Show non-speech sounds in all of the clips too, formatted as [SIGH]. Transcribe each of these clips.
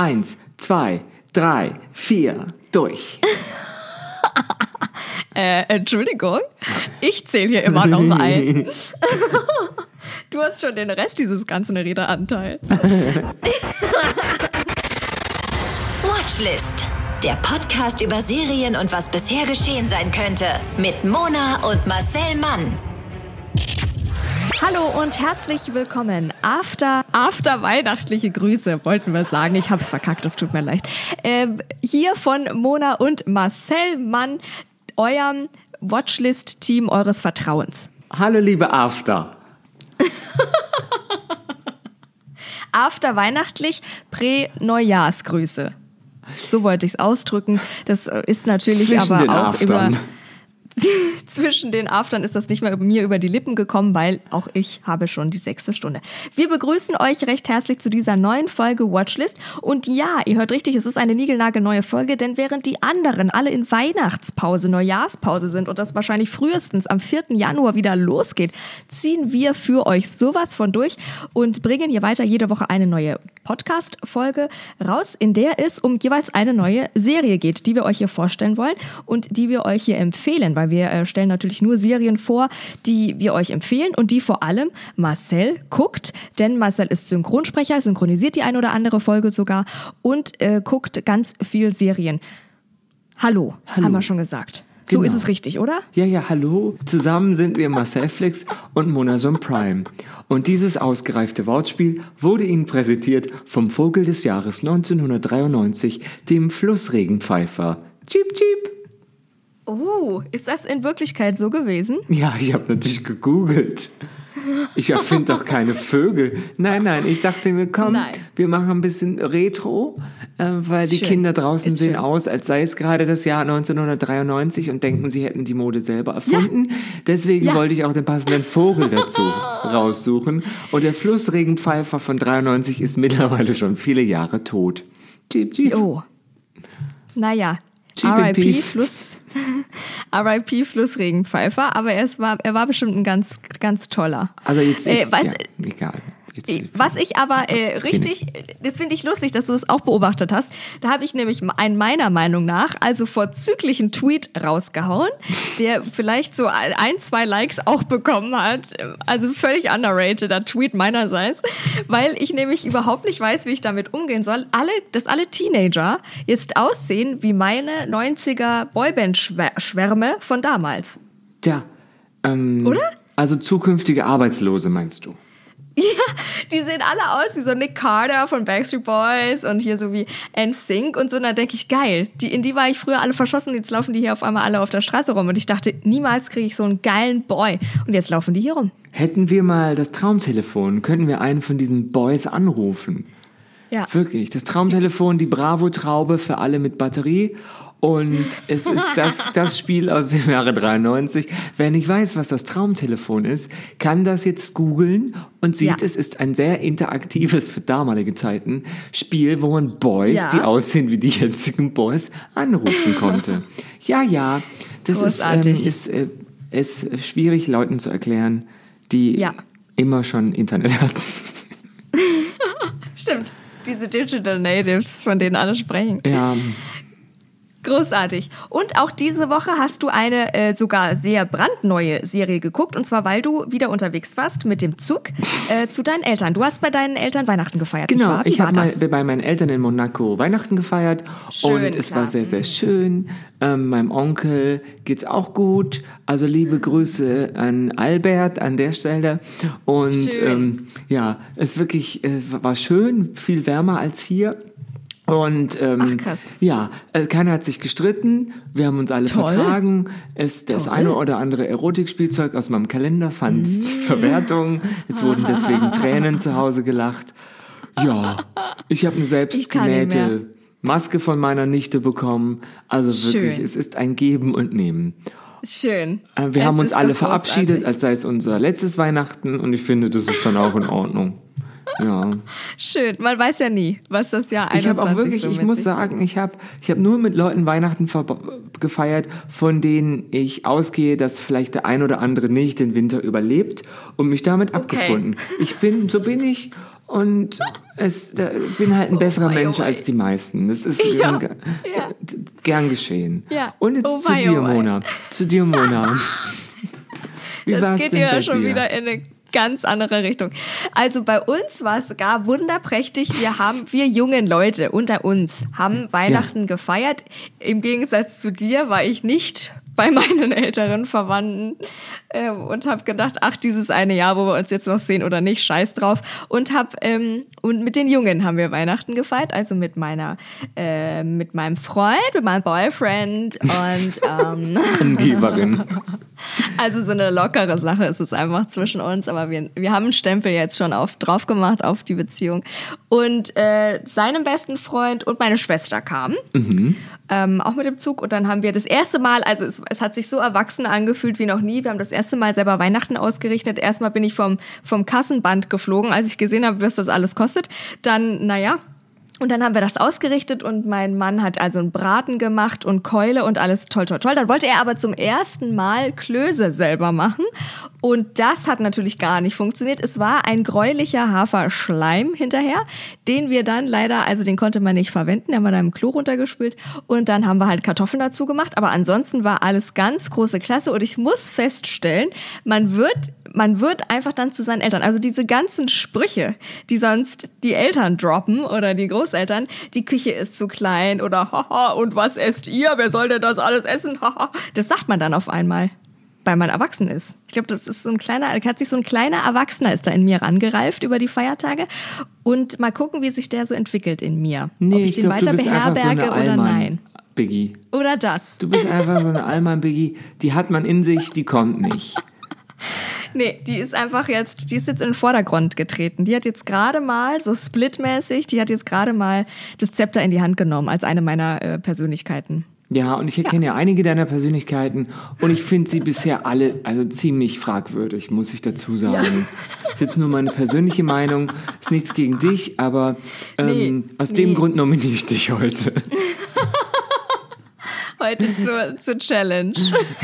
Eins, zwei, drei, vier, durch. [LAUGHS] Äh, Entschuldigung, ich zähle hier immer noch ein. [LAUGHS] du hast schon den Rest dieses ganzen Redeanteils. [LAUGHS] Watchlist. Der Podcast über Serien und was bisher geschehen sein könnte. Mit Mona und Marcel Mann. Hallo und herzlich willkommen. After, after weihnachtliche Grüße, wollten wir sagen. Ich habe es verkackt, es tut mir leid. Ähm, hier von Mona und Marcel Mann, eurem Watchlist-Team eures Vertrauens. Hallo, liebe After. [LAUGHS] After weihnachtlich, Prä-Neujahrsgrüße. So wollte ich es ausdrücken. Das äh, ist natürlich Zwischen aber den auch Aftern. über [LAUGHS] zwischen den Aftern ist das nicht mehr mir über die Lippen gekommen, weil auch ich habe schon die sechste Stunde. Wir begrüßen euch recht herzlich zu dieser neuen Folge Watchlist. Und ja, ihr hört richtig, es ist eine niegelnagelneue Folge, denn während die anderen alle in Weihnachtspause, Neujahrspause sind und das wahrscheinlich frühestens am 4. Januar wieder losgeht, ziehen wir für euch sowas von durch und bringen hier weiter jede Woche eine neue Podcast-Folge raus, in der es um jeweils eine neue Serie geht, die wir euch hier vorstellen wollen und die wir euch hier empfehlen, weil wir äh, stellen natürlich nur Serien vor, die wir euch empfehlen und die vor allem Marcel guckt, denn Marcel ist Synchronsprecher, synchronisiert die eine oder andere Folge sogar und äh, guckt ganz viel Serien. Hallo, Hallo. haben wir schon gesagt. So Genau. ist es richtig, oder? Ja, ja, hallo. Zusammen sind wir Marcel Flix und Monason Prime. Und dieses ausgereifte Wortspiel wurde Ihnen präsentiert vom Vogel des Jahres 1993, dem Flussregenpfeifer. Cheep, cheep. Oh, ist das in Wirklichkeit so gewesen? Ja, ich habe natürlich gegoogelt. Ich erfinde doch keine Vögel. Nein, nein, ich dachte mir, komm, Nein. wir machen ein bisschen Retro, äh, weil die Schön. Kinder draußen Ist sehen schön. aus, als sei es gerade das Jahr 1993 und denken, sie hätten die Mode selber erfunden. Deswegen Ja. wollte ich auch den passenden Vogel dazu [LAUGHS] raussuchen. Und der Flussregenpfeifer von 93 ist mittlerweile schon viele Jahre tot. Jeep, jeep. Oh. Naja. RIP. Fluss. [LAUGHS] RIP Flussregenpfeifer, aber er, war, er war bestimmt ein ganz, ganz toller. Also jetzt, Äh, jetzt weiß- ja, egal. Was ich aber äh, [LAUGHS] richtig, das finde ich lustig, dass du das auch beobachtet hast. Da habe ich nämlich einen meiner Meinung nach, also vorzüglichen Tweet rausgehauen, der vielleicht so ein, zwei Likes auch bekommen hat. Also völlig underrateder Tweet meinerseits, weil ich nämlich überhaupt nicht weiß, wie ich damit umgehen soll. Alle, dass alle Teenager jetzt aussehen wie meine 90er Boyband-Schwärme von damals. Tja, ähm, Oder? Also zukünftige Arbeitslose meinst du? [LAUGHS] Die sehen alle aus wie so Nick Carter von Backstreet Boys und hier so wie NSYNC und so. Und da denke ich, geil. Die, in die war ich früher alle verschossen. Jetzt laufen die hier auf einmal alle auf der Straße rum. Und ich dachte, niemals kriege ich so einen geilen Boy. Und jetzt laufen die hier rum. Hätten wir mal das Traumtelefon, könnten wir einen von diesen Boys anrufen. Ja. Wirklich, das Traumtelefon, die Bravo-Traube für alle mit Batterie. Und es ist das, [LAUGHS] das Spiel aus dem Jahre 93. Wer nicht weiß, was das Traumtelefon ist, kann das jetzt googeln und sieht, Ja. es ist ein sehr interaktives, für damalige Zeiten, Spiel, wo man Boys, Ja. die aussehen wie die jetzigen Boys, anrufen konnte. [LAUGHS] ja, ja, das ist, ähm, Großartig. ist, äh, ist schwierig, Leuten zu erklären, die Ja. immer schon Internet hatten. [LAUGHS] Stimmt. Diese Digital Natives, von denen alle sprechen. Ja, Großartig. Und auch diese Woche hast du eine äh, sogar sehr brandneue Serie geguckt. Und zwar, weil du wieder unterwegs warst mit dem Zug äh, [LAUGHS] zu deinen Eltern. Du hast bei deinen Eltern Weihnachten gefeiert. Genau, ich habe mal bei meinen Eltern in Monaco Weihnachten gefeiert Schön, und es klar. war sehr, sehr schön. Ähm, meinem Onkel geht's auch gut. Also liebe Grüße an Albert an der Stelle. Und ähm, ja, es wirklich äh, war schön, viel wärmer als hier. Und ähm, Ach, ja, äh, keiner hat sich gestritten. Wir haben uns alle Toll. vertragen. Es, das Toll. eine oder andere Erotikspielzeug aus meinem Kalender fand Mm. Verwertung. Es wurden deswegen [LAUGHS] Tränen zu Hause gelacht. Ja, ich habe eine selbstgenähte Maske von meiner Nichte bekommen. Also wirklich, Schön. es ist ein Geben und Nehmen. Schön. Äh, Wir Es haben uns alle verabschiedet, als sei es unser letztes Weihnachten und ich finde, das ist dann auch in Ordnung. Ja. Schön. Man weiß ja nie, was das Jahr 21 Ich habe auch wirklich, so ich muss sagen, ich habe ich hab nur mit Leuten Weihnachten gefeiert, von denen ich ausgehe, dass vielleicht der ein oder andere nicht den Winter überlebt und mich damit abgefunden. Ich bin, so bin ich Und es, bin halt ein besserer wei, oh Mensch wei. als die meisten. Das ist [LAUGHS] Ja, gern, ja. gern geschehen. Ja. Und jetzt Oh zu dir, oh wei. Mona. Zu dir, Mona. [LAUGHS] Wie das geht ja schon dir? wieder in eine ganz andere Richtung. Also bei uns war es gar wunderprächtig. Wir haben, wir jungen Leute unter uns haben Weihnachten gefeiert. Im Gegensatz zu dir war ich nicht bei meinen älteren Verwandten äh, und habe gedacht, ach, dieses eine Jahr, wo wir uns jetzt noch sehen oder nicht, scheiß drauf. Und hab, ähm, und mit den Jungen haben wir Weihnachten gefeiert, also mit meiner, äh, mit meinem Freund, mit meinem Boyfriend und ähm, [LAUGHS] Angeberin. also so eine lockere Sache ist es einfach zwischen uns, aber wir, wir haben einen Stempel jetzt schon auf, drauf gemacht auf die Beziehung. Und äh, seinem besten Freund und meine Schwester kamen, ähm, auch mit dem Zug. Und dann haben wir das erste Mal, also es, es hat sich so erwachsen angefühlt wie noch nie. Wir haben das erste Mal selber Weihnachten ausgerichtet. Erstmal bin ich vom, vom Kassenband geflogen, als ich gesehen habe, was das alles kostet. Dann, naja, und dann haben wir das ausgerichtet und mein Mann hat also einen Braten gemacht und Keule und alles toll, toll, toll. Dann wollte er aber zum ersten Mal Klöße selber machen und das hat natürlich gar nicht funktioniert. Es war ein gräulicher Haferschleim hinterher, den wir dann leider, also den konnte man nicht verwenden, der war da im Klo runtergespült und dann haben wir halt Kartoffeln dazu gemacht. Aber ansonsten war alles ganz große Klasse und ich muss feststellen, man wird man wird einfach dann zu seinen Eltern. Also diese ganzen Sprüche, die sonst die Eltern droppen oder die Großeltern, die Küche ist zu klein oder haha, und was esst ihr? Wer soll denn das alles essen? Haha. Das sagt man dann auf einmal, weil man erwachsen ist. Ich glaube, das ist so ein kleiner, hat sich so ein kleiner Erwachsener ist da in mir rangereift über die Feiertage. Und mal gucken, wie sich der so entwickelt in mir. Nee, Ob ich, ich den glaube, du weiter bist einfach so beherberge eine oder nein. Biggie. Oder das. Du bist einfach so eine Allmann, Biggie. Die hat man in sich, die kommt nicht. [LAUGHS] Nee, die ist einfach jetzt, die ist jetzt in den Vordergrund getreten. Die hat jetzt gerade mal, so splitmäßig, die hat jetzt gerade mal das Zepter in die Hand genommen als eine meiner äh, Persönlichkeiten. Ja, und ich erkenne ja. einige deiner Persönlichkeiten und ich finde sie bisher alle also ziemlich fragwürdig, muss ich dazu sagen. Das ist jetzt nur meine persönliche Meinung, ist nichts gegen dich, aber ähm, Nee, aus dem nee. Grund nominiere ich dich heute. [LAUGHS] Heute zur, [LAUGHS] zur Challenge.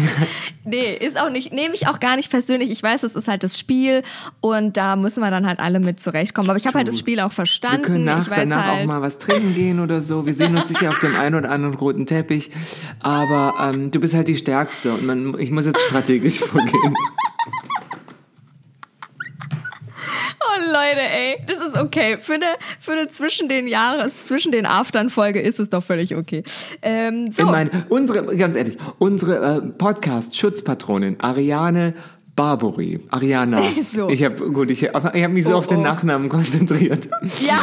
[LAUGHS] nee, ist auch nicht, nehme ich auch gar nicht persönlich. Ich weiß, es ist halt das Spiel und da müssen wir dann halt alle mit zurechtkommen. Aber ich habe halt das Spiel auch verstanden. Wir können nach, danach halt, auch mal was trinken gehen oder so. Wir sehen uns sicher auf dem einen oder anderen roten Teppich, aber ähm, du bist halt die Stärkste und man, ich muss jetzt strategisch [LAUGHS] vorgehen. Leute, ey, das ist okay. Für eine, für eine zwischen den Jahres, zwischen den Aftern-Folge ist es doch völlig okay. Ähm, so. Ich meine, unsere, ganz ehrlich, unsere äh, Podcast-Schutzpatronin Ariane Barbori. Ariana. [LAUGHS] So. Ich habe gut, ich habe ich hab mich so Oh, auf den oh. Nachnamen konzentriert. [LAUGHS] Ja,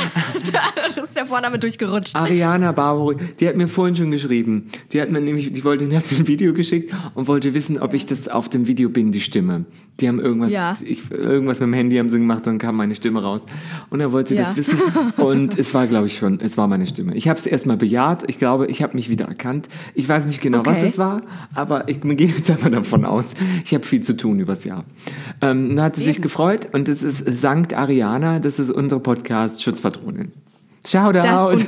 da ist der Vorname durchgerutscht. Ariana Barbori, die hat mir vorhin schon geschrieben. Die hat mir nämlich, die wollte, die hat mir ein Video geschickt und wollte wissen, ob ich das auf dem Video bin, die Stimme. Die haben irgendwas, Ja. ich, irgendwas mit dem Handy haben sie gemacht und kam meine Stimme raus. Und dann wollte sie Ja. das wissen [LAUGHS] und es war, glaube ich, schon, es war meine Stimme. Ich habe es erstmal bejaht. Ich glaube, ich habe mich wieder erkannt. Ich weiß nicht genau, was Okay. es war, aber ich wir gehen jetzt einfach davon aus. Ich habe viel zu tun übers Jahr. Ähm, da hat sie sich gefreut und es ist Sankt Ariana, das ist unsere Podcast-Schutzpatronin. Shout out! und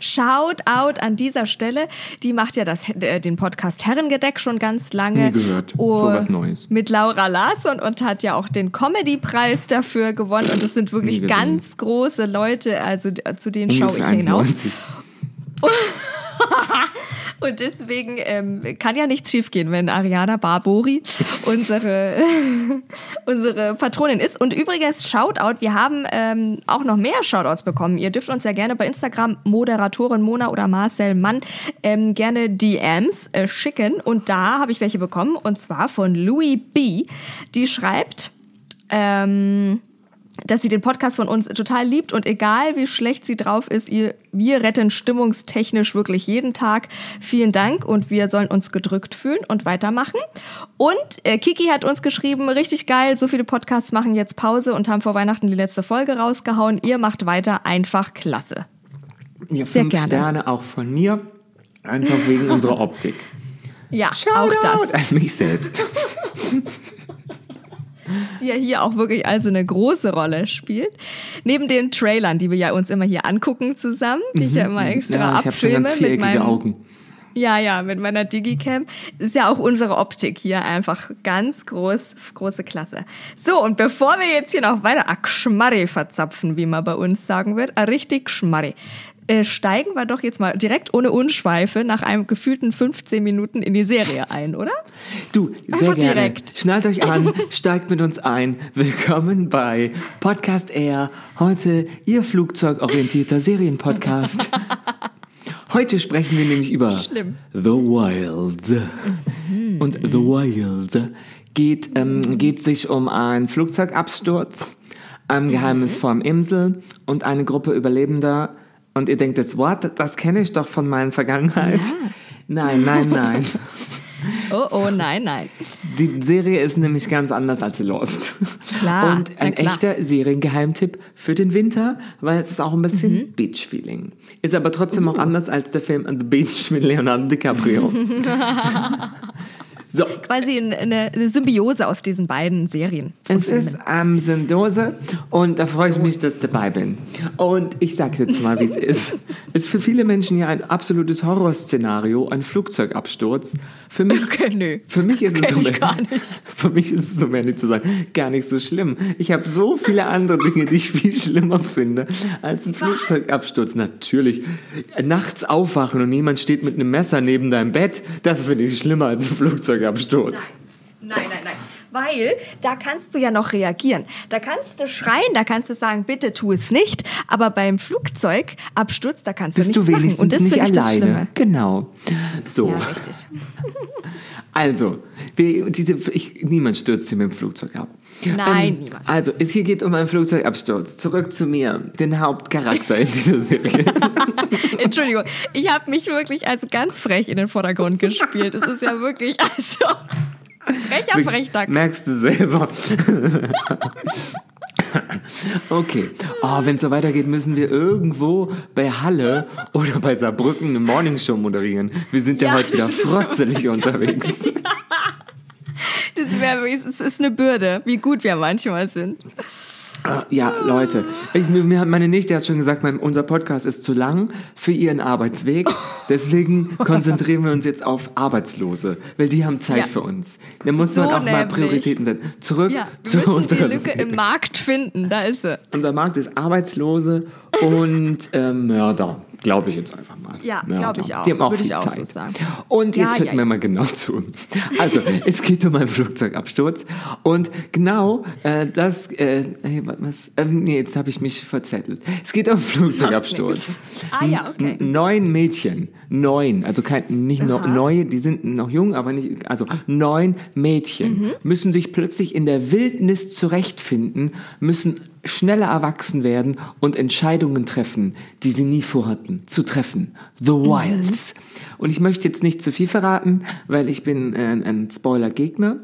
Shout out an dieser Stelle. Die macht ja das, äh, den Podcast Herrengedeck schon ganz lange. Nie gehört. Oh, was Neues. Mit Laura Larsson und hat ja auch den Comedy-Preis dafür gewonnen. Und es sind wirklich ganz große Leute, also äh, zu denen schaue ich Ungefähr hinauf. [LAUGHS] 1,90. Und deswegen ähm, kann ja nichts schiefgehen, wenn Ariana Barbori unsere, [LAUGHS] unsere Patronin ist. Und übrigens, Shoutout, wir haben ähm, auch noch mehr Shoutouts bekommen. Ihr dürft uns ja gerne bei Instagram Moderatorin Mona oder Marcel Mann ähm, gerne DMs äh, schicken. Und da habe ich welche bekommen, und zwar von Louis B. Die schreibt, ähm, dass sie den Podcast von uns total liebt und egal wie schlecht sie drauf ist, ihr, wir retten stimmungstechnisch wirklich jeden Tag. Vielen Dank und wir sollen uns gedrückt fühlen und weitermachen. Und äh, Kiki hat uns geschrieben, richtig geil, so viele Podcasts machen jetzt Pause und haben vor Weihnachten die letzte Folge rausgehauen. Ihr macht weiter, einfach klasse. Ja, Sehr fünf gerne. Sterne auch von mir. Einfach wegen unserer [LAUGHS] Optik. Ja, auch das. Shoutout an mich selbst. [LAUGHS] die ja hier auch wirklich also eine große Rolle spielt. Neben den Trailern, die wir ja uns immer hier angucken zusammen, die ich ja immer extra Mhm. Ja, abfilme mit meinem Augen. Ja, ja, mit meiner Digicam. Ist ja auch unsere Optik hier einfach ganz groß, große Klasse. So, und bevor wir jetzt hier noch weiter Akschmarri verzapfen, wie man bei uns sagen wird, a richtig Schmarri, äh, steigen wir doch jetzt mal direkt ohne Unschweife nach einem gefühlten 15 Minuten in die Serie ein, oder? Du, sehr gerne. direkt. Schnallt euch an, [LAUGHS] steigt mit uns ein. Willkommen bei Podcast Air. Heute Ihr flugzeugorientierter Serienpodcast. [LAUGHS] Heute sprechen wir nämlich über Schlimm. The Wild. Und The Wild geht, ähm, geht sich um einen Flugzeugabsturz, ein geheimnisvolle Insel und eine Gruppe Überlebender. Und ihr denkt jetzt, what? Das kenne ich doch von meiner Vergangenheit. Nein, nein, nein. [LAUGHS] Oh, oh, nein, nein. Die Serie ist nämlich ganz anders als Lost. Klar, Und ein klar. echter Seriengeheimtipp für den Winter, weil es ist auch ein bisschen Mhm. Beach-Feeling. Ist aber trotzdem auch anders als der Film The Beach mit Leonardo DiCaprio. [LAUGHS] so, Quasi eine, eine Symbiose aus diesen beiden Serien. es ist am Sendose und da freue ich mich, dass ich dabei bin. Und ich sage jetzt mal, wie es [LAUGHS] ist. Ist für viele Menschen ja ein absolutes Horrorszenario, ein Flugzeugabsturz. Für mich, Okay, nö. für mich ist es so mehr- gar nicht. Für mich ist es, um ehrlich zu sein, gar nicht so schlimm. Ich habe so viele andere Dinge, die ich viel schlimmer finde als ein Flugzeugabsturz. Natürlich, nachts aufwachen und jemand steht mit einem Messer neben deinem Bett, das finde ich schlimmer als ein Flugzeugabsturz. Nein, nein, nein. Weil da kannst du ja noch reagieren. Da kannst du schreien, da kannst du sagen, bitte tu es nicht. Aber beim Flugzeugabsturz, da kannst Bist du du nichts machen. wenigstens Und das nicht finde ich das alleine? Schlimme. Genau. So, Ja, richtig. [LAUGHS] also, wir, diese, ich, niemand stürzt hier mit dem Flugzeug ab. Nein, niemand. Also, es hier geht um einen Flugzeugabsturz. Zurück zu mir, den Hauptcharakter in dieser Serie. [LAUGHS] [LAUGHS] Entschuldigung, ich habe mich wirklich als ganz frech in den Vordergrund gespielt. Es ist ja wirklich, also, frecher Frechdachs. Merkst du selber. Okay. Oh, wenn es so weitergeht, müssen wir irgendwo bei Halle oder bei Saarbrücken eine Morningshow moderieren. Wir sind ja, Ja, heute wieder frotzelig unterwegs. [LAUGHS] Das wäre es ist eine Bürde, wie gut wir manchmal sind. Ah, Ja, Leute, ich, mir, hat meine Nichte hat schon gesagt, mein, unser Podcast ist zu lang für ihren Arbeitsweg. [LAUGHS] Deswegen konzentrieren wir uns jetzt auf Arbeitslose, weil die haben Zeit Ja. für uns. Da muss So man auch mal nämlich. Prioritäten setzen. Zurück Ja, zu wir müssen die unserer Lücke Serie. im Markt finden, da ist sie. Unser Markt ist Arbeitslose und äh, Mörder. Glaube ich jetzt einfach mal. Ja, Mörder. glaube ich auch. Die haben auch Würde viel auch Zeit. so. Und jetzt Ja, hört ja, mir ja. mal genau zu. Also, es geht um einen Flugzeugabsturz. Und genau äh, das, äh, hey, was, ähm, nee, jetzt habe ich mich verzettelt. Es geht um einen Flugzeugabsturz. Ah, ja, okay. N- Neun Mädchen, neun, also kein, nicht no, neu, die sind noch jung, aber nicht, also neun Mädchen Mhm. müssen sich plötzlich in der Wildnis zurechtfinden, müssen schneller erwachsen werden und Entscheidungen treffen, die sie nie vorhatten zu treffen. The Mhm. Wilds. Und ich möchte jetzt nicht zu viel verraten, weil ich bin äh, ein Spoiler-Gegner.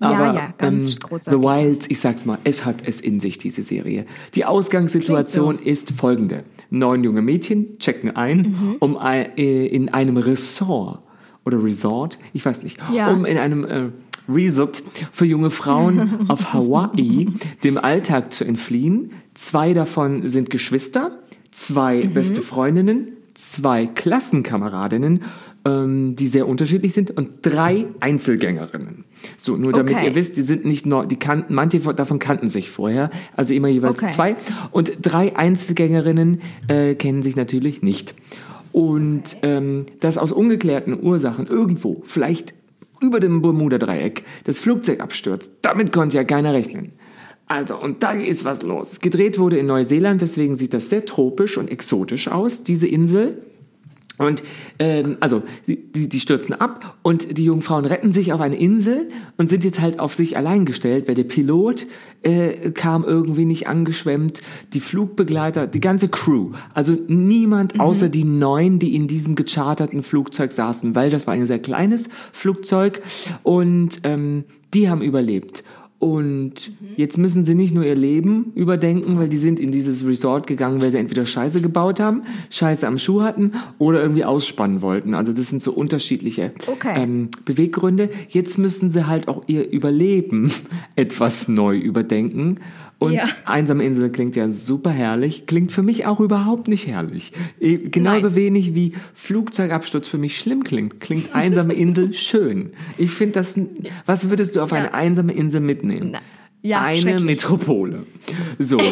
Ja, Aber ja, ganz ähm, großer The. Wilds, ich sag's mal, es hat es in sich, diese Serie. Die Ausgangssituation ist folgende. Neun junge Mädchen checken ein, Mhm. um äh, in einem Ressort oder Resort, ich weiß nicht, Ja. um in einem äh, Resort für junge Frauen [LAUGHS] auf Hawaii dem Alltag zu entfliehen. Zwei davon sind Geschwister, zwei Mhm. beste Freundinnen, zwei Klassenkameradinnen, ähm, die sehr unterschiedlich sind und drei Einzelgängerinnen. So, nur damit Okay. ihr wisst, die sind nicht neu, die kannten, manche von- davon kannten sich vorher, also immer jeweils Okay. zwei. Und drei Einzelgängerinnen äh, kennen sich natürlich nicht. Und ähm, das aus ungeklärten Ursachen irgendwo, vielleicht über dem Bermuda-Dreieck, das Flugzeug abstürzt. Damit konnte ja keiner rechnen. Also, und da ist was los. Gedreht wurde in Neuseeland, deswegen sieht das sehr tropisch und exotisch aus, diese Insel. Und ähm, also die, die stürzen ab und die jungen Frauen retten sich auf eine Insel und sind jetzt halt auf sich allein gestellt, weil der Pilot äh, kam irgendwie nicht angeschwemmt, die Flugbegleiter, die ganze Crew, also niemand außer die neun, die in diesem gecharterten Flugzeug saßen, weil das war ein sehr kleines Flugzeug und ähm, die haben überlebt. Und jetzt müssen sie nicht nur ihr Leben überdenken, weil die sind in dieses Resort gegangen, weil sie entweder Scheiße gebaut haben, Scheiße am Schuh hatten oder irgendwie ausspannen wollten. Also das sind so unterschiedliche Okay. ähm, Beweggründe. Jetzt müssen sie halt auch ihr Überleben [LAUGHS] etwas neu überdenken. Und Ja. einsame Insel klingt ja super herrlich, klingt für mich auch überhaupt nicht herrlich. Eh, Genauso Nein. wenig wie Flugzeugabsturz für mich schlimm klingt, klingt einsame Insel [LAUGHS] schön. Ich finde das, was würdest du auf eine einsame Insel mitnehmen? Na, ja, eine. Metropole. So. [LAUGHS]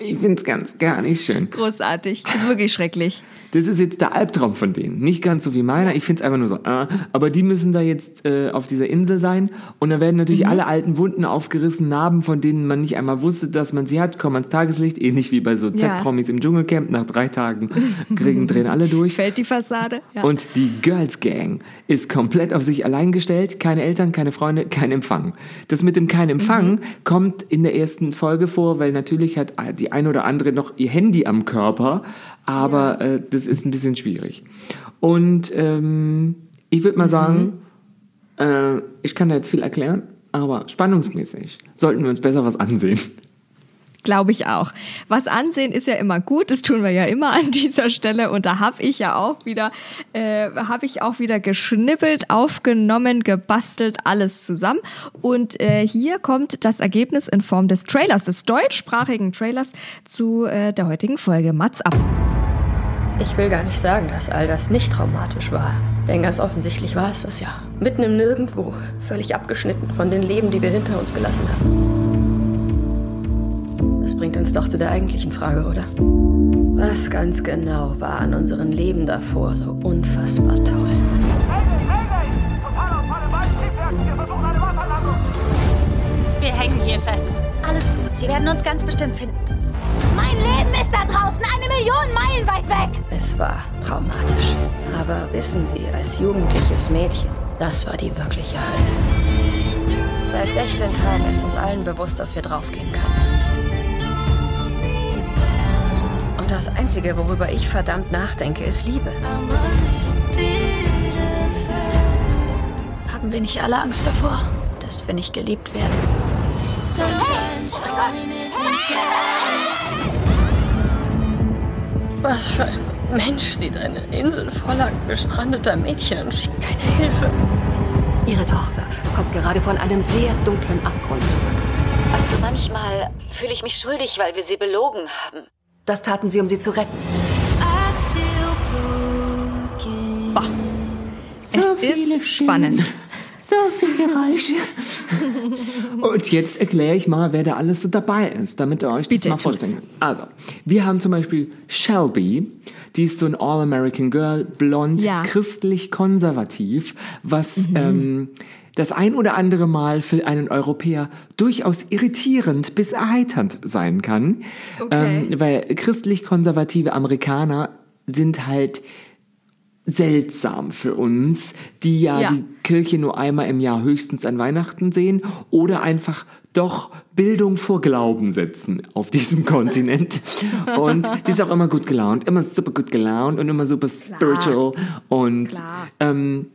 Ich finde es ganz gar nicht schön. Großartig. Ist wirklich schrecklich. Das ist jetzt der Albtraum von denen. Nicht ganz so wie meiner. Ich finde es einfach nur so, äh, aber die müssen da jetzt äh, auf dieser Insel sein. Und da werden natürlich Mhm. alle alten Wunden aufgerissen, Narben, von denen man nicht einmal wusste, dass man sie hat, kommen ans Tageslicht. Ähnlich wie bei so Ja. Z-Promis im Dschungelcamp. Nach drei Tagen kriegen, drehen alle durch. Fällt die Fassade? Ja. Und die Girls Gang ist komplett auf sich allein gestellt. Keine Eltern, keine Freunde, kein Empfang. Das mit dem kein Empfang Mhm. kommt in der ersten Folge vor, weil natürlich hat die eine oder andere noch ihr Handy am Körper. Aber äh, das ist ein bisschen schwierig. Und ähm, ich würde mal Mhm. sagen, äh, ich kann da jetzt viel erklären, aber spannungsmäßig sollten wir uns besser was ansehen. Glaube ich auch. Was ansehen ist ja immer gut, das tun wir ja immer an [LAUGHS] dieser Stelle und da habe ich ja auch wieder, äh, habe ich auch wieder geschnippelt, aufgenommen, gebastelt, alles zusammen. Und äh, hier kommt das Ergebnis in Form des Trailers, des deutschsprachigen Trailers zu äh, der heutigen Folge. Mats ab. Ich will gar nicht sagen, dass all das nicht traumatisch war. Denn ganz offensichtlich war es das ja. Mitten im Nirgendwo, völlig abgeschnitten von den Leben, die wir hinter uns gelassen hatten. Das bringt uns doch zu der eigentlichen Frage, oder? Was ganz genau war an unseren Leben davor so unfassbar toll? Wir hängen hier fest. Alles gut, Sie werden uns ganz bestimmt finden. Mein Leben ist da draußen eine Million Meilen weit weg. Es war traumatisch. Aber wissen Sie, als jugendliches Mädchen, das war die wirkliche Hölle. Seit 16 Tagen ist uns allen bewusst, dass wir draufgehen können. Und das Einzige, worüber ich verdammt nachdenke, ist Liebe. Haben wir nicht alle Angst davor, dass wir nicht geliebt werden? Was für ein Mensch sieht eine Insel voller gestrandeter Mädchen und schickt keine Hilfe. Ihre Tochter kommt gerade von einem sehr dunklen Abgrund zurück. Also manchmal fühle ich mich schuldig, weil wir sie belogen haben. Das taten sie, um sie zu retten. es ist spannend. So viel Geräusche. [LAUGHS] Und jetzt erkläre ich mal, wer da alles so dabei ist, damit ihr euch Bitte, das mal vorstellen könnt. Also, wir haben zum Beispiel Shelby, die ist so ein All-American Girl, blond, Ja. christlich-konservativ, was ähm, das ein oder andere Mal für einen Europäer durchaus irritierend bis erheiternd sein kann. Okay. Ähm, weil christlich-konservative Amerikaner sind halt seltsam für uns, die ja, Ja. die Kirche nur einmal im Jahr höchstens an Weihnachten sehen oder einfach doch Bildung vor Glauben setzen auf diesem [LAUGHS] Kontinent. Und die ist auch immer gut gelaunt, immer super gut gelaunt und immer super spiritual und Klar. ähm,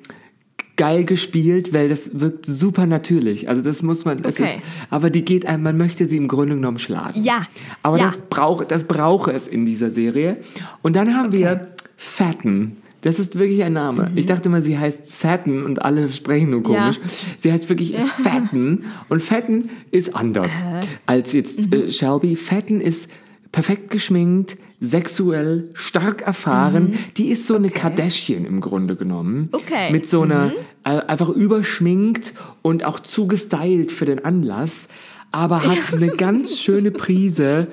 geil gespielt, weil das wirkt super natürlich. Also das muss man, es Okay. ist, aber die geht einem, man möchte sie im Grunde genommen schlagen. Ja. Aber Ja. das braucht, das brauche es in dieser Serie. Und dann haben wir Fatten. Das ist wirklich ein Name. Ich dachte mal, sie heißt Satin und alle sprechen nur komisch. Sie heißt wirklich [LAUGHS] Fatten. Und Fatten ist anders als jetzt Mhm. äh, Shelby. Fatten ist perfekt geschminkt, sexuell, stark erfahren. Die ist so eine Kardashian im Grunde genommen. Mhm. Okay. Mit so einer, äh, einfach überschminkt und auch zugestylt für den Anlass. Aber hat eine ganz [LAUGHS] schöne Prise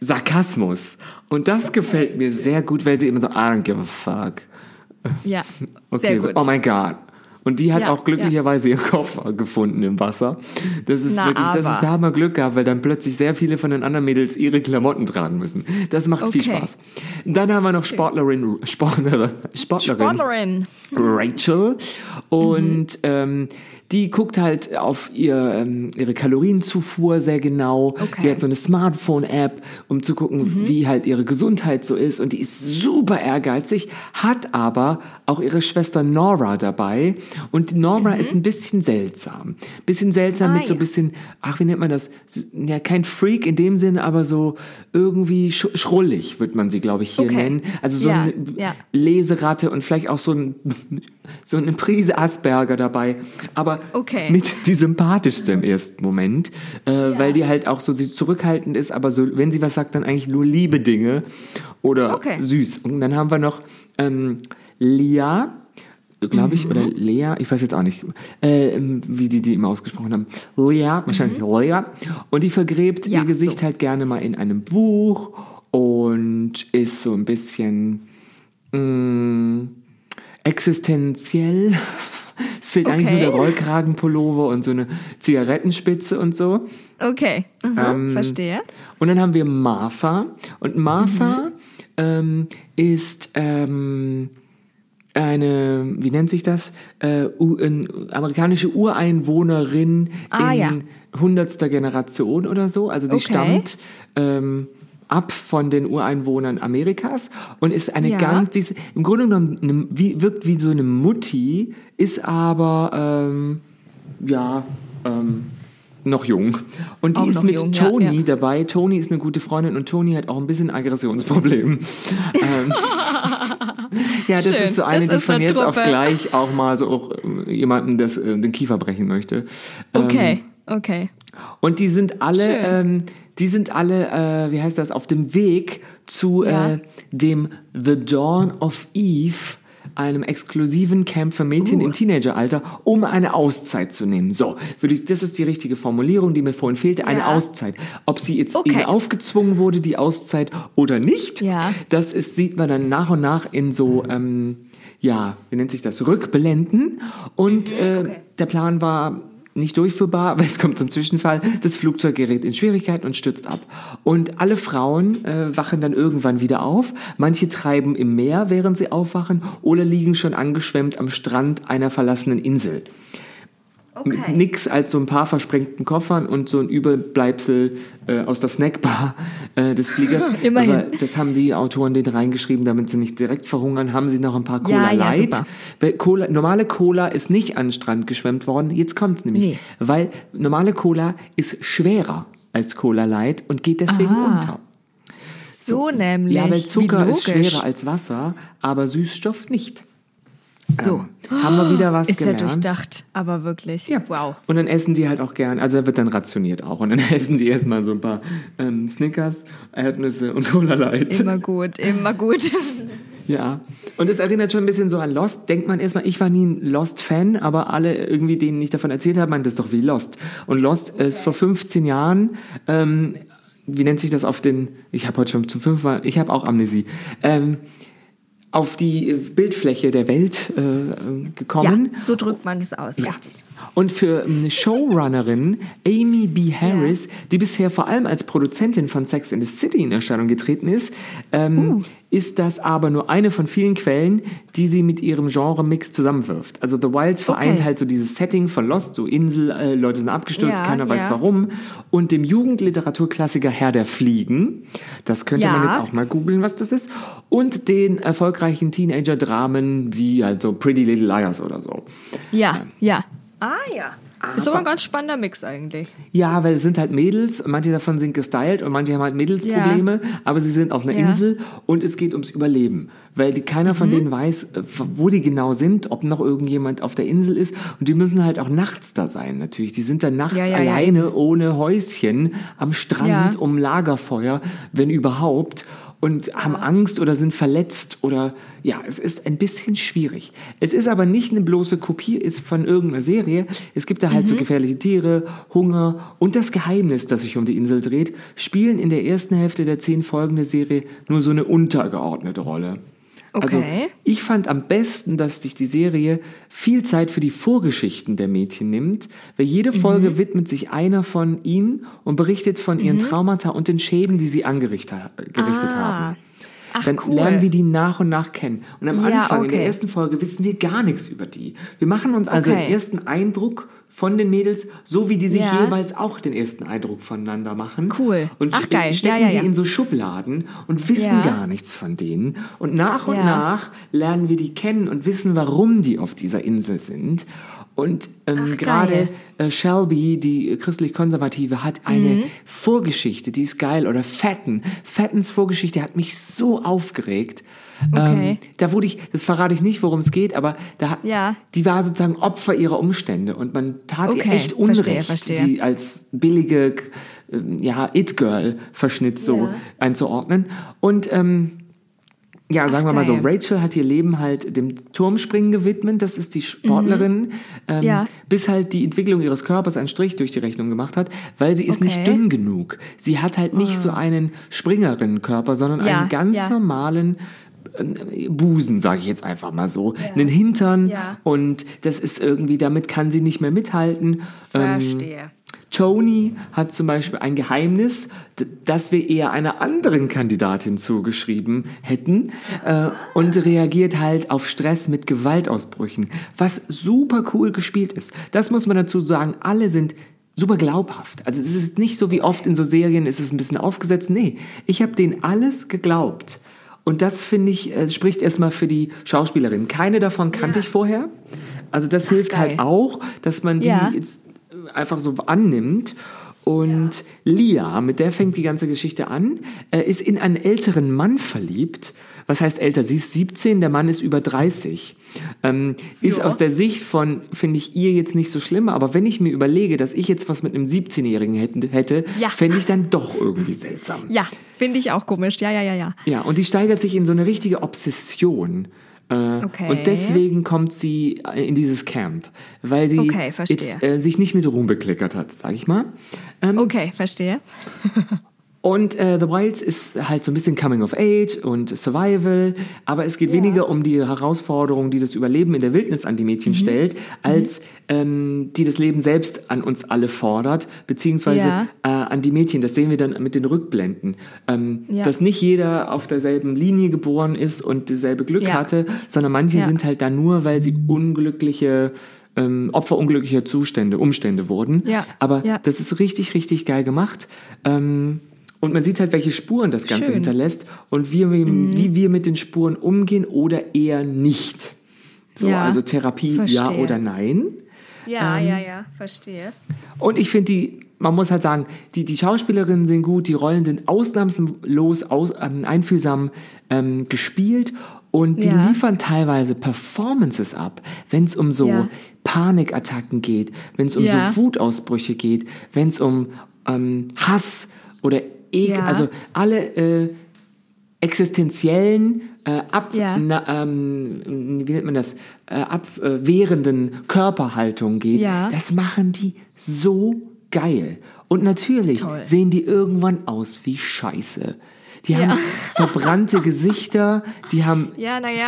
Sarkasmus. Und das gefällt mir sehr gut, weil sie immer so, I don't give a fuck. Ja, [LAUGHS] Okay, so, oh mein Gott. Und die hat Ja, auch glücklicherweise ihren Koffer [LAUGHS] gefunden im Wasser. Das ist Na, wirklich, das aber. ist, da haben wir Glück gehabt, weil dann plötzlich sehr viele von den anderen Mädels ihre Klamotten tragen müssen. Das macht viel Okay. Spaß. Dann haben wir noch Sportlerin, Sportlerin, Sportlerin, Sportlerin. Rachel. Und ähm, die guckt halt auf ihr, ähm, ihre Kalorienzufuhr sehr genau. Okay. Mhm. Die hat so eine Smartphone-App, um zu gucken, wie halt ihre Gesundheit so ist. Und die ist super ehrgeizig, hat aber auch ihre Schwester Nora dabei, Und Nora ist ein bisschen seltsam. Bisschen seltsam Mhm. Ah, mit so ein ja. bisschen, ach, wie nennt man das? Ja, kein Freak in dem Sinne, aber so irgendwie sch schrullig, wird man sie, glaube ich, hier Okay. nennen. Also so Ja, eine ja. Leseratte und vielleicht auch so, ein, [LAUGHS] so eine Prise Asperger dabei. Aber Okay. mit [LAUGHS] die sympathischste im ersten Moment, äh, weil die halt auch so zurückhaltend ist, aber so, wenn sie was sagt, dann eigentlich nur liebe Dinge oder Okay. süß. Und dann haben wir noch ähm, Lia, glaube ich, Mhm. oder Lea, ich weiß jetzt auch nicht, äh, wie die die immer ausgesprochen haben. Lea, wahrscheinlich Lea. Und die vergräbt Mhm. Ja, ihr Gesicht so. halt gerne mal in einem Buch und ist so ein bisschen mh, existenziell. [LAUGHS] Es fehlt eigentlich nur Okay. der Rollkragenpullover und so eine Zigarettenspitze und so. Okay, mhm, Ähm, verstehe. Und dann haben wir Martha. Und Martha Mhm. ähm, ist ähm, eine, wie nennt sich das? Äh, amerikanische Ureinwohnerin Ah, in ja. hundertster Generation oder so. Also sie Okay. stammt ähm, ab von den Ureinwohnern Amerikas und ist eine Ja. ganz, sie ist im Grunde genommen eine, wie, wirkt wie so eine Mutti, ist aber ähm, ja ähm, noch jung. Und die Auch ist mit jung, ja, Tony ja. dabei. Tony ist eine gute Freundin und Tony hat auch ein bisschen Aggressionsproblem. [LAUGHS] ähm, ja, das Schön, ist so eine, das die von eine jetzt auf Truppe. gleich auch mal so auch äh, jemandem das, äh, den Kiefer brechen möchte. Ähm, Okay, okay. und die sind alle, ähm, die sind alle, äh, wie heißt das, auf dem Weg zu Ja. äh, dem The Dawn of Eve, einem exklusiven Camp für Mädchen Uh. im Teenageralter, um eine Auszeit zu nehmen. So, würde ich, das ist die richtige Formulierung, die mir vorhin fehlte, eine Ja. Auszeit. Ob sie jetzt Okay. ihnen aufgezwungen wurde, die Auszeit oder nicht, Ja. das ist, sieht man dann nach und nach in so, ähm, ja, wie nennt sich das, Rückblenden. Und äh, der Plan war nicht durchführbar, [LAUGHS] weil es kommt zum Zwischenfall. Das Flugzeug gerät in Schwierigkeiten und stürzt ab. Und alle Frauen äh, wachen dann irgendwann wieder auf. Manche treiben im Meer, während sie aufwachen, oder liegen schon angeschwemmt am Strand einer verlassenen Insel. Okay. Nix als so ein paar versprengten Koffern und so ein Überbleibsel äh, aus der Snackbar äh, des Fliegers. [LAUGHS] Immerhin. Aber das haben die Autoren den reingeschrieben, damit sie nicht direkt verhungern, haben sie noch ein paar Cola Ja, ja, Light. Weil Cola, normale Cola ist nicht an den Strand geschwemmt worden. Jetzt kommt's nämlich. Nee. Weil normale Cola ist schwerer als Cola Light und geht deswegen Ah, unter. So nämlich. Ja, weil Zucker ist schwerer als Wasser, aber Süßstoff nicht. So. Ähm, haben wir wieder was Ist ja gelernt. durchdacht, aber wirklich. Ja. Wow. Und dann essen die halt auch gern, also er wird dann rationiert auch. Und dann [LAUGHS] essen die erstmal so ein paar ähm, Snickers, Erdnüsse und Cola Light. Immer gut, immer gut. [LAUGHS] Ja. Und es erinnert schon ein bisschen so an Lost. Denkt man erstmal, ich war nie ein Lost-Fan, aber alle irgendwie, denen ich davon erzählt habe, meinen, das ist doch wie Lost. Und Lost ist vor 15 Jahren, ähm, wie nennt sich das auf den, ich habe heute schon zum fünften Mal, ich habe auch Amnesie, ähm, auf die Bildfläche der Welt äh, gekommen. Ja, so drückt man das aus. Richtig. Und für eine Showrunnerin Amy B. Harris, die bisher vor allem als Produzentin von Sex in the City in Erscheinung getreten ist, ähm, Uh. Ist das aber nur eine von vielen Quellen, die sie mit ihrem Genre-Mix zusammenwirft. Also The Wilds vereint Okay. halt so dieses Setting von Lost, so Insel, äh, Leute sind abgestürzt, Ja, keiner weiß ja. warum, und dem Jugendliteraturklassiker Herr der Fliegen, das könnte man Ja. jetzt auch mal googeln, was das ist, und den erfolgreichen Teenager-Dramen wie also Pretty Little Liars oder so. Ja, ja. Ah ja. Ist aber ein ganz spannender Mix eigentlich. Ja, weil es sind halt Mädels, manche davon sind gestylt und manche haben halt Mädelsprobleme, aber sie sind auf einer Ja. Insel und es geht ums Überleben. Weil die, keiner Mhm. von denen weiß, äh, wo die genau sind, ob noch irgendjemand auf der Insel ist und die müssen halt auch nachts da sein natürlich. Die sind dann nachts Ja, ja, ja, alleine ohne Häuschen am Strand Ja. um Lagerfeuer, wenn überhaupt und haben Angst oder sind verletzt oder ja, es ist ein bisschen schwierig. Es ist aber nicht eine bloße Kopie ist von irgendeiner Serie. Es gibt da halt Mhm. so gefährliche Tiere, Hunger und das Geheimnis, das sich um die Insel dreht, spielen in der ersten Hälfte der zehn Folgen der Serie nur so eine untergeordnete Rolle. Also Okay. ich fand am besten, dass sich die Serie viel Zeit für die Vorgeschichten der Mädchen nimmt, weil jede Folge Mhm. widmet sich einer von ihnen und berichtet von ihren Traumata und den Schäden, die sie angerichtet, gerichtet Ah. haben. Ach, Dann cool. lernen wir die nach und nach kennen. Und am Ja, Anfang, in der okay. ersten Folge, wissen wir gar nichts über die. Wir machen uns also Okay. den ersten Eindruck von den Mädels, so wie die sich Ja. jeweils auch den ersten Eindruck voneinander machen. Cool. Und Ach, geil. stecken Ja, die in so Schubladen und wissen gar nichts von denen. Und nach und nach lernen wir die kennen und wissen, warum die auf dieser Insel sind. Und ähm, gerade äh, Shelby, die christlich-konservative, hat eine Mhm. Vorgeschichte, die ist geil. Oder Fatten. Fattens Vorgeschichte hat mich so aufgeregt. Okay. Ähm, da wurde ich, das verrate ich nicht, worum es geht, aber da, Ja. die war sozusagen Opfer ihrer Umstände und man tat ihr Okay, echt verstehe, Unrecht, verstehe. sie als billige ähm, ja, It-Girl-Verschnitt so Ja. einzuordnen. Und ähm, ja, sagen wir mal so. Rachel hat ihr Leben halt dem Turmspringen gewidmet, das ist die Sportlerin, ähm, Mhm. Ja. bis halt die Entwicklung ihres Körpers einen Strich durch die Rechnung gemacht hat, weil sie ist nicht Okay. Ah. dünn genug. Sie hat halt nicht so einen Springerinnenkörper, sondern Ja, einen ganz ja. normalen äh, Busen, sage ich jetzt einfach mal so, einen Hintern Ja. und das ist irgendwie, damit kann sie nicht mehr mithalten. Ähm, Verstehe. Tony hat zum Beispiel ein Geheimnis, das wir eher einer anderen Kandidatin zugeschrieben hätten äh, und reagiert halt auf Stress mit Gewaltausbrüchen, was super cool gespielt ist. Das muss man dazu sagen, alle sind super glaubhaft. Also es ist nicht so wie oft in so Serien, ist es ein bisschen aufgesetzt. Nee, ich habe denen alles geglaubt. Und das finde ich, äh, spricht erstmal für die Schauspielerin. Keine davon kannte ich vorher. Also das hilft geil. halt auch, dass man die Ja. jetzt einfach so annimmt. Und Lia, mit der fängt die ganze Geschichte an, äh, ist in einen älteren Mann verliebt. Was heißt älter? Sie ist 17, der Mann ist über 30. Ähm, ist Ja. aus der Sicht von, finde ich, ihr jetzt nicht so schlimm, aber wenn ich mir überlege, dass ich jetzt was mit einem 17-Jährigen hätte, hätte Ja. fände ich dann doch irgendwie seltsam. Ja, finde ich auch komisch. Ja, ja, ja, ja. Ja, und die steigert sich in so eine richtige Obsession. Äh, Okay. Und deswegen kommt sie äh, in dieses Camp, weil sie Okay, jetzt, äh, sich nicht mit Ruhm bekleckert hat, sag ich mal. Ähm, Okay, verstehe. [LAUGHS] Und äh, The Wilds ist halt so ein bisschen Coming of Age und Survival, aber es geht weniger um die Herausforderung, die das Überleben in der Wildnis an die Mhm. Mädchen stellt, als ähm, die das Leben selbst an uns alle fordert, beziehungsweise Ja. äh, an die Mädchen. Das sehen wir dann mit den Rückblenden. Ähm, Ja. Dass nicht jeder auf derselben Linie geboren ist und dasselbe Glück Ja. hatte, sondern manche Ja. sind halt da nur, weil sie unglückliche ähm, Opfer unglücklicher Zustände, Umstände wurden. Ja. Aber Ja. das ist richtig, richtig geil gemacht. Ähm, und man sieht halt, welche Spuren das Ganze Schön. Mhm. hinterlässt und wie, wir- wie wir mit den Spuren umgehen oder eher nicht. So, Ja, also Therapie ja verstehe. oder nein. Ja, Ähm, ja, ja, verstehe. Und ich finde die, man muss halt sagen, die, die Schauspielerinnen sind gut, die Rollen sind ausnahmslos aus, ähm, einfühlsam ähm, gespielt und die Ja. liefern teilweise Performances ab, wenn es um so Ja. Panikattacken geht, wenn es um Ja. so Wutausbrüche geht, wenn es um ähm, Hass oder Ekel, Ja. also alle äh, existenziellen, äh, ab, Ja. na, ähm, wie nennt man das, äh, abwehrenden Körperhaltung geht, Ja. das machen die so geil. Und natürlich Toll. sehen die irgendwann aus wie Scheiße. Die haben [LAUGHS] verbrannte Gesichter, die haben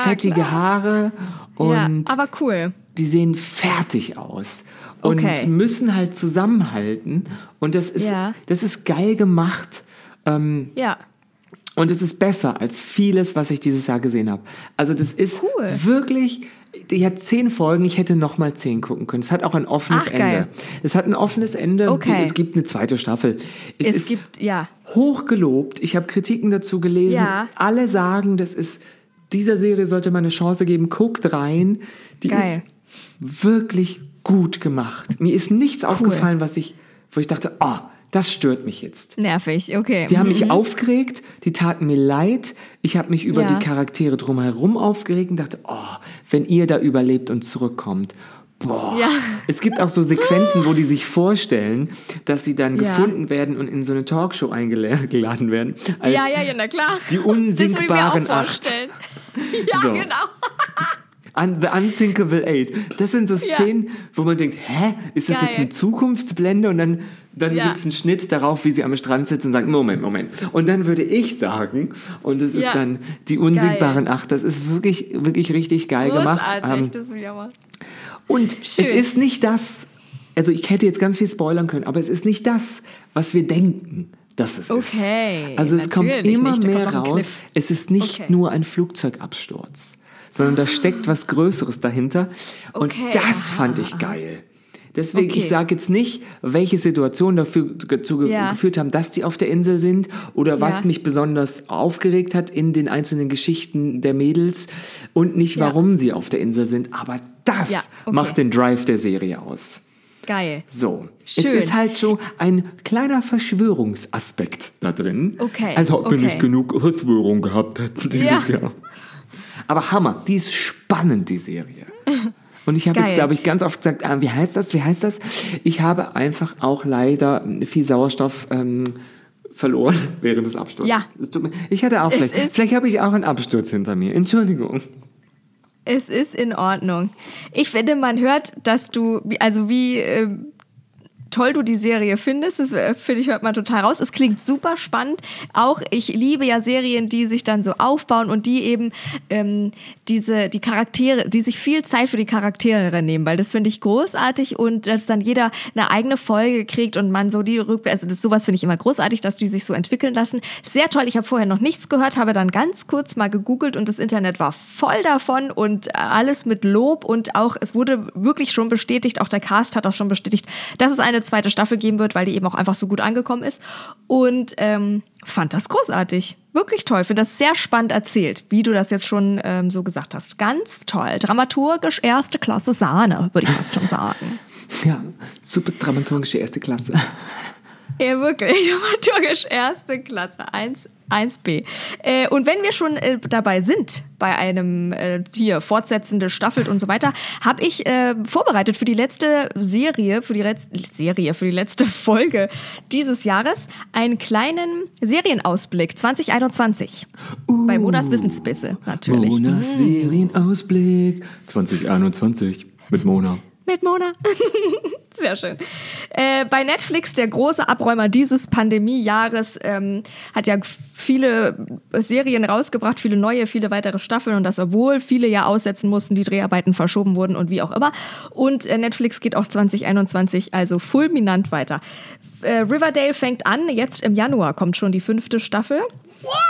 fettige klar. Haare und aber cool. die sehen fertig aus und Okay. müssen halt zusammenhalten. Und das ist, Ja. das ist geil gemacht. Ähm, Ja. und es ist besser als vieles, was ich dieses Jahr gesehen habe. Also das ist Cool. wirklich, die hat zehn Folgen, ich hätte noch mal zehn gucken können. Es hat auch ein offenes Ach. Ende. Es hat ein offenes Ende. Okay. Es gibt eine zweite Staffel. Es, Es, ist gibt, ja. hochgelobt. Ich habe Kritiken dazu gelesen. Ja. Alle sagen, das ist, dieser Serie sollte man eine Chance geben. Guckt rein. Die Geil. ist wirklich gut gemacht. Mir ist nichts aufgefallen, was ich, wo ich dachte, oh, das stört mich jetzt. Nervig, okay. Die haben mich aufgeregt, die taten mir leid. Ich habe mich über Ja. die Charaktere drumherum aufgeregt und dachte, oh, wenn ihr da überlebt und zurückkommt. Boah. Ja. Es gibt auch so Sequenzen, wo die sich vorstellen, dass sie dann Ja. gefunden werden und in so eine Talkshow eingeladen werden. Ja, ja, ja, na klar. die Das würde ich mir unsinkbaren auch Acht. Ja, So. genau. [LAUGHS] Un the Unthinkable Eight. Das sind so Ja. Szenen, wo man denkt, hä, ist das Geil. jetzt eine Zukunftsblende? Und dann, dann Ja. gibt es einen Schnitt darauf, wie sie am Strand sitzt und sagt, Moment, Moment. Und dann würde ich sagen, und es ist Ja. dann die unsinkbaren Acht, das ist wirklich, wirklich richtig geil gemacht. Großartig, Ähm, das will ich auch und Schön. es ist nicht das, also ich hätte jetzt ganz viel spoilern können, aber es ist nicht das, was wir denken. dass es ist. Okay, Also es kommt immer nicht, mehr kommt raus. Es ist nicht Okay. nur ein Flugzeugabsturz, sondern da steckt was Größeres dahinter. Und Okay, das fand ich geil. Deswegen, Okay. ich sage jetzt nicht, welche Situationen dafür dazu Ja. geführt haben, dass die auf der Insel sind oder was Ja. mich besonders aufgeregt hat in den einzelnen Geschichten der Mädels und nicht, Ja. warum sie auf der Insel sind. Aber das okay. macht den Drive der Serie aus. Geil. So, Schön. es ist halt so ein kleiner Verschwörungsaspekt da drin. Okay, Als ob wir okay. nicht genug Verschwörung gehabt hätten dieses Ja. Jahr. Aber Hammer, die ist spannend, die Serie. Und ich habe jetzt, glaube ich, ganz oft gesagt, ah, wie heißt das, wie heißt das? Ich habe einfach auch leider viel Sauerstoff ähm, verloren [LAUGHS] während des Absturzes. Ja. Es tut mir, ich hatte auch Es vielleicht, vielleicht habe ich auch einen Absturz hinter mir. Entschuldigung. Es ist in Ordnung. Ich finde, man hört, dass du, also wie ähm, toll du die Serie findest, das äh, finde ich, hört man total raus. Es klingt super spannend. Auch ich liebe ja Serien, die sich dann so aufbauen und die eben ähm, diese, die Charaktere, die sich viel Zeit für die Charaktere nehmen, weil das finde ich großartig und dass dann jeder eine eigene Folge kriegt und man so die Rückblick, also das sowas finde ich immer großartig, dass die sich so entwickeln lassen. Sehr toll. Ich habe vorher noch nichts gehört, habe dann ganz kurz mal gegoogelt und das Internet war voll davon und alles mit Lob und auch es wurde wirklich schon bestätigt, auch der Cast hat auch schon bestätigt, dass es eine zweite Staffel geben wird, weil die eben auch einfach so gut angekommen ist und ähm, fand das großartig. Wirklich toll, finde das sehr spannend erzählt, wie du das jetzt schon ähm, so gesagt hast. Ganz toll. Dramaturgisch erste Klasse Sahne, würde ich fast schon sagen. [LAUGHS] Ja, super dramaturgische erste Klasse. Ja, wirklich. Dramaturgisch erste Klasse. 1, 1b. Äh, und wenn wir schon äh, dabei sind, bei einem äh, hier fortsetzende Staffel und so weiter, habe ich äh, vorbereitet für die letzte Serie, für die letzte Serie, für die letzte [LAUGHS] Folge dieses Jahres einen kleinen Serienausblick 2021. Bei Monas Wissensbisse natürlich. Monas Serienausblick 2021 mit Mona. Mit Mona. [LAUGHS] Sehr schön. Äh, bei Netflix, der große Abräumer dieses Pandemiejahres, ähm, hat ja viele Serien rausgebracht, viele neue, viele weitere Staffeln und das, obwohl viele ja aussetzen mussten, die Dreharbeiten verschoben wurden und wie auch immer. Und äh, Netflix geht auch 2021 also fulminant weiter. Äh, Riverdale fängt an, jetzt im Januar kommt schon die fünfte Staffel.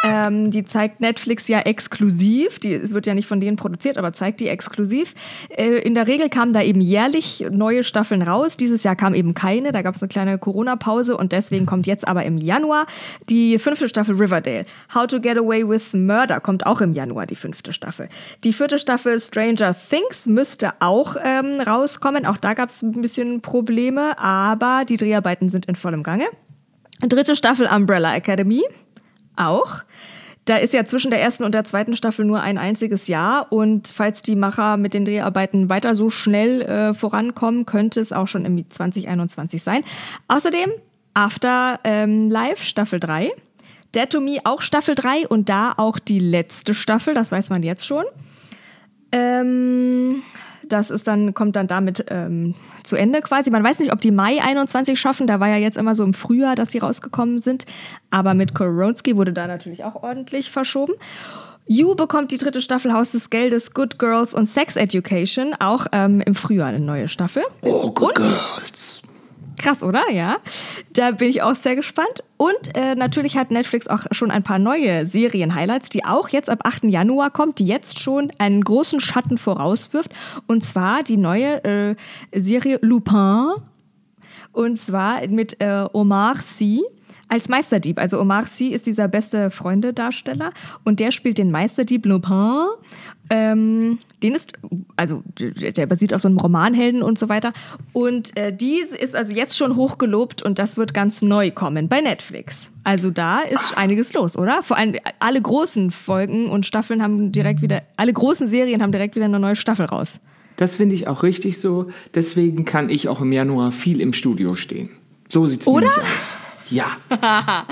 Ähm, die zeigt Netflix ja exklusiv. Die wird ja nicht von denen produziert, aber zeigt die exklusiv. Äh, in der Regel kamen da eben jährlich neue Staffeln raus. Dieses Jahr kam eben keine. Da gab es eine kleine Corona-Pause und deswegen kommt jetzt aber im Januar die fünfte Staffel Riverdale. How to Get Away with Murder kommt auch im Januar, die fünfte Staffel. Die vierte Staffel Stranger Things müsste auch ähm, rauskommen. Auch da gab es ein bisschen Probleme, aber die Dreharbeiten sind in vollem Gange. Dritte Staffel Umbrella Academy auch. Da ist ja zwischen der ersten und der zweiten Staffel nur ein einziges Jahr und falls die Macher mit den Dreharbeiten weiter so schnell äh, vorankommen, könnte es auch schon im 2021 sein. Außerdem After ähm, Live Staffel 3, Dead to Me auch Staffel 3 und da auch die letzte Staffel, das weiß man jetzt schon. Ähm, das ist dann, kommt dann damit ähm, zu Ende quasi. Man weiß nicht, ob die Mai 21 schaffen. Da war ja jetzt immer so im Frühjahr, dass die rausgekommen sind. Aber mit Koronski wurde da natürlich auch ordentlich verschoben. You bekommt die dritte Staffel Haus des Geldes, Good Girls und Sex Education. Auch ähm, im Frühjahr eine neue Staffel. Oh, good Und- girls. Krass, oder? Ja. Da bin ich auch sehr gespannt. Und äh, natürlich hat Netflix auch schon ein paar neue Serien-Highlights, die auch jetzt ab 8. Januar kommt, die jetzt schon einen großen Schatten vorauswirft. Und zwar die neue äh, Serie Lupin. Und zwar mit äh, Omar Sy als Meisterdieb. Also Omar Sy ist dieser beste Freunde-Darsteller und der spielt den Meisterdieb Lupin. Ähm, den ist, also der, basiert auf so einem Romanhelden und so weiter. Und äh, die ist also jetzt schon hochgelobt und das wird ganz neu kommen bei Netflix. Also da ist einiges los, oder? Vor allem alle großen Folgen und Staffeln haben direkt wieder, alle großen Serien haben direkt wieder eine neue Staffel raus. Das finde ich auch richtig so. Deswegen kann ich auch im Januar viel im Studio stehen. So sieht's Oder? nämlich aus. Ja. [LAUGHS]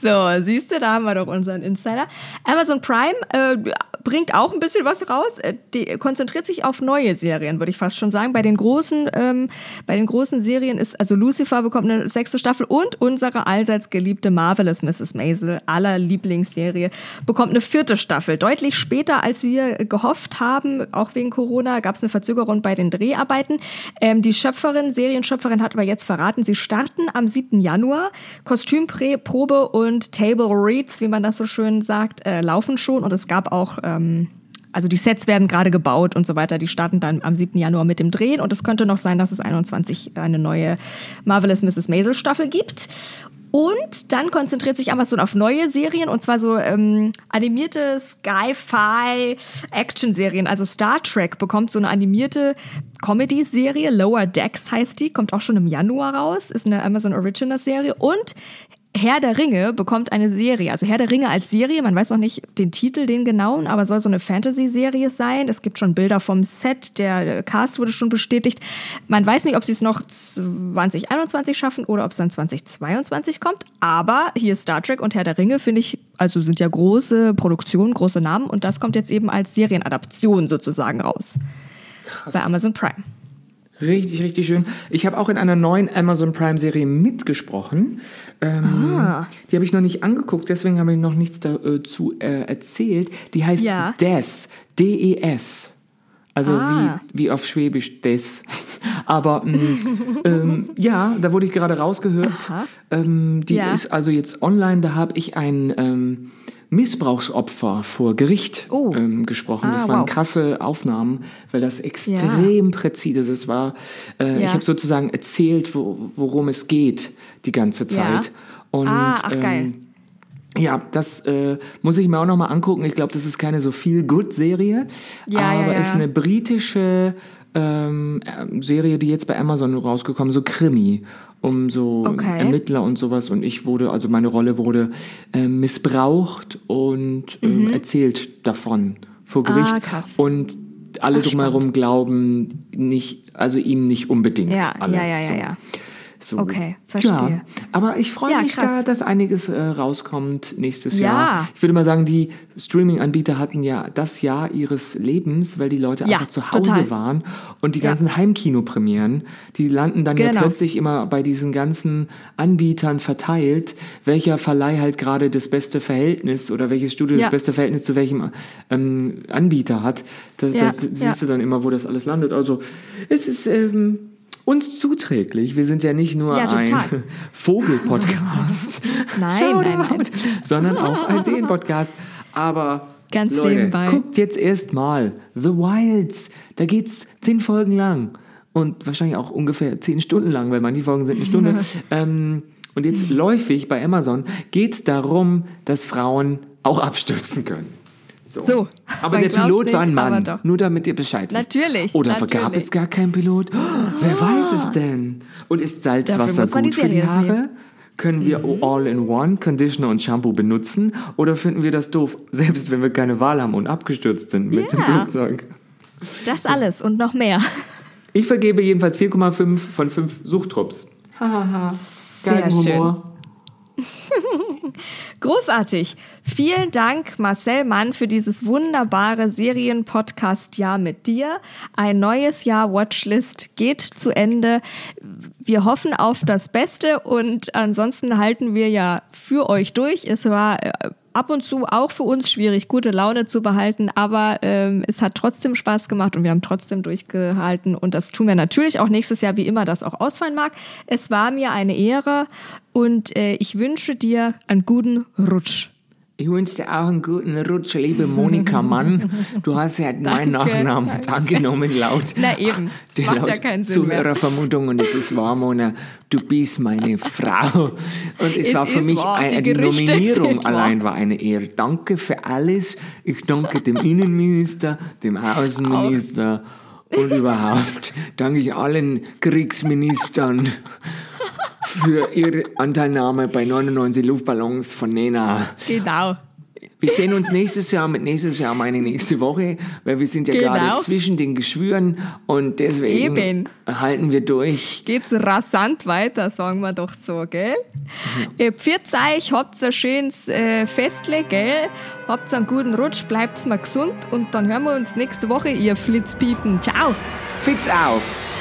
So, siehst du, da haben wir doch unseren Insider. Amazon Prime äh, bringt auch ein bisschen was raus. Äh, Die konzentriert sich auf neue Serien, würde ich fast schon sagen. Bei den großen, ähm, bei den großen Serien ist also Lucifer bekommt eine sechste Staffel und unsere allseits geliebte Marvelous Mrs. Maisel, aller Lieblingsserie, bekommt eine vierte Staffel. Deutlich später, als wir gehofft haben, auch wegen Corona, gab es eine Verzögerung bei den Dreharbeiten. Ähm, die Schöpferin, Serienschöpferin hat aber jetzt verraten, sie starten am 7. Januar. Kostümprobe und Table Reads, wie man das so schön sagt, äh, laufen schon und es gab auch ähm, also die Sets werden gerade gebaut und so weiter. Die starten dann am 7. Januar mit dem Drehen und es könnte noch sein, dass es 21 eine neue Marvelous Mrs. Maisel Staffel gibt. Und dann konzentriert sich Amazon auf neue Serien und zwar so ähm, animierte Sci-Fi Action-Serien. Also Star Trek bekommt so eine animierte Comedy-Serie, Lower Decks heißt die, kommt auch schon im Januar raus, ist eine Amazon Original-Serie. Und Herr der Ringe bekommt eine Serie. Also Herr der Ringe als Serie, man weiß noch nicht den Titel, den genauen, aber soll so eine Fantasy-Serie sein. Es gibt schon Bilder vom Set, der Cast wurde schon bestätigt. Man weiß nicht, ob sie es noch 2021 schaffen oder ob es dann 2022 kommt. Aber hier ist Star Trek und Herr der Ringe, finde ich, also sind ja große Produktionen, große Namen und das kommt jetzt eben als Serienadaption sozusagen raus. Krass. Bei Amazon Prime. Richtig, richtig schön. Ich habe auch in einer neuen Amazon Prime-Serie mitgesprochen. Ähm, ah. Die habe ich noch nicht angeguckt, deswegen habe ich noch nichts dazu äh, erzählt. Die heißt ja. Des, D-E-S. Also ah. wie, wie auf Schwäbisch Des. Aber mm, [LAUGHS] ähm, ja, da wurde ich gerade rausgehört. Ähm, die ja. ist also jetzt online. Da habe ich ein ähm, Missbrauchsopfer vor Gericht oh. ähm, gesprochen. Ah, das waren wow. krasse Aufnahmen, weil das extrem ja. präzise ist. Es war, äh, ja. ich habe sozusagen erzählt, wo, worum es geht die ganze Zeit. Ja. Und, ah, ach geil. Ähm, ja, das äh, muss ich mir auch nochmal angucken. Ich glaube, das ist keine so viel good Serie, ja, aber ja, ja. ist eine britische ähm, Serie, die jetzt bei Amazon rausgekommen, so Krimi, um so okay. Ermittler und sowas. Und ich wurde, also meine Rolle wurde äh, missbraucht und äh, mhm. erzählt davon vor ah, Gericht. Ah, krass. Und alle Ach, drumherum spannend. glauben nicht, also ihm nicht unbedingt. Ja, alle. ja, ja, ja, so. ja. So, okay, verstehe. Ja, aber ich freue ja, mich krass. da, dass einiges äh, rauskommt nächstes ja. Jahr. Ich würde mal sagen, die Streaming-Anbieter hatten ja das Jahr ihres Lebens, weil die Leute einfach zu Hause total. waren. Und die ganzen Heimkinopremieren, die landen dann genau. ja plötzlich immer bei diesen ganzen Anbietern verteilt, welcher Verleih halt gerade das beste Verhältnis oder welches Studio das beste Verhältnis zu welchem ähm, Anbieter hat. Das, das siehst du dann immer, wo das alles landet. Also es ist... Ähm, uns zuträglich. Wir sind ja nicht nur ja, ein [LAUGHS] Vogel-Podcast, [LAUGHS] nein, nein, sondern auch ein [LAUGHS] Seen-Podcast. Aber Ganz Leute, nebenbei. guckt jetzt erstmal The Wilds. Da geht's zehn Folgen lang und wahrscheinlich auch ungefähr zehn Stunden lang, weil manche Folgen sind eine Stunde. ähm, und jetzt läufig bei Amazon geht es darum, dass Frauen auch abstürzen können. So. so aber der Pilot nicht, war ein Mann, nur damit ihr Bescheid wisst. Natürlich. Oder natürlich. gab es gar keinen Pilot? Oh, wer weiß es denn? Und ist Salzwasser gut für die Haare? Sehen. Können wir mhm. All-in-One Conditioner und Shampoo benutzen? Oder finden wir das doof, [LAUGHS] selbst wenn wir keine Wahl haben und abgestürzt sind mit ja. dem Flugzeug? Das alles und noch mehr. Ich vergebe jedenfalls 4,5 von 5 Suchtrupps. Hahaha. Geilen Humor. [LAUGHS] Großartig. Vielen Dank, Marcel Mann, für dieses wunderbare Serienpodcast-Jahr mit dir. Ein neues Jahr Watchlist geht zu Ende. Wir hoffen auf das Beste und ansonsten halten wir ja für euch durch. Es war äh, ab und zu auch für uns schwierig, gute Laune zu behalten, aber ähm, es hat trotzdem Spaß gemacht und wir haben trotzdem durchgehalten und das tun wir natürlich auch nächstes Jahr, wie immer das auch ausfallen mag. Es war mir eine Ehre und äh, ich wünsche dir einen guten Rutsch. Ich wünsche dir auch einen guten Rutsch, liebe Monika Mann. Du hast ja meinen Nachnamen angenommen laut. Na eben, das macht laut ja keinen Sinn Zuhörervermutung und es ist wahr, Mona. Du bist meine [LAUGHS] Frau. Und es, es war für mich wahr, eine, die Nominierung allein war eine Ehre. Danke für alles. Ich danke dem Innenminister, dem Außenminister auch. und überhaupt danke ich allen Kriegsministern für Ihre Anteilnahme bei 99 Luftballons von Nena. Genau. Wir sehen uns nächstes Jahr, mit nächstes Jahr meine nächste Woche, weil wir sind ja genau. gerade zwischen den Geschwüren und deswegen Eben. halten wir durch. Geht's rasant weiter, sagen wir doch so, gell? Mhm. Pfiat euch, habt ein schönes äh, Festle, gell? Habt einen guten Rutsch, bleibt mal gesund und dann hören wir uns nächste Woche, ihr Flitzpiepen. Ciao! Fitz auf!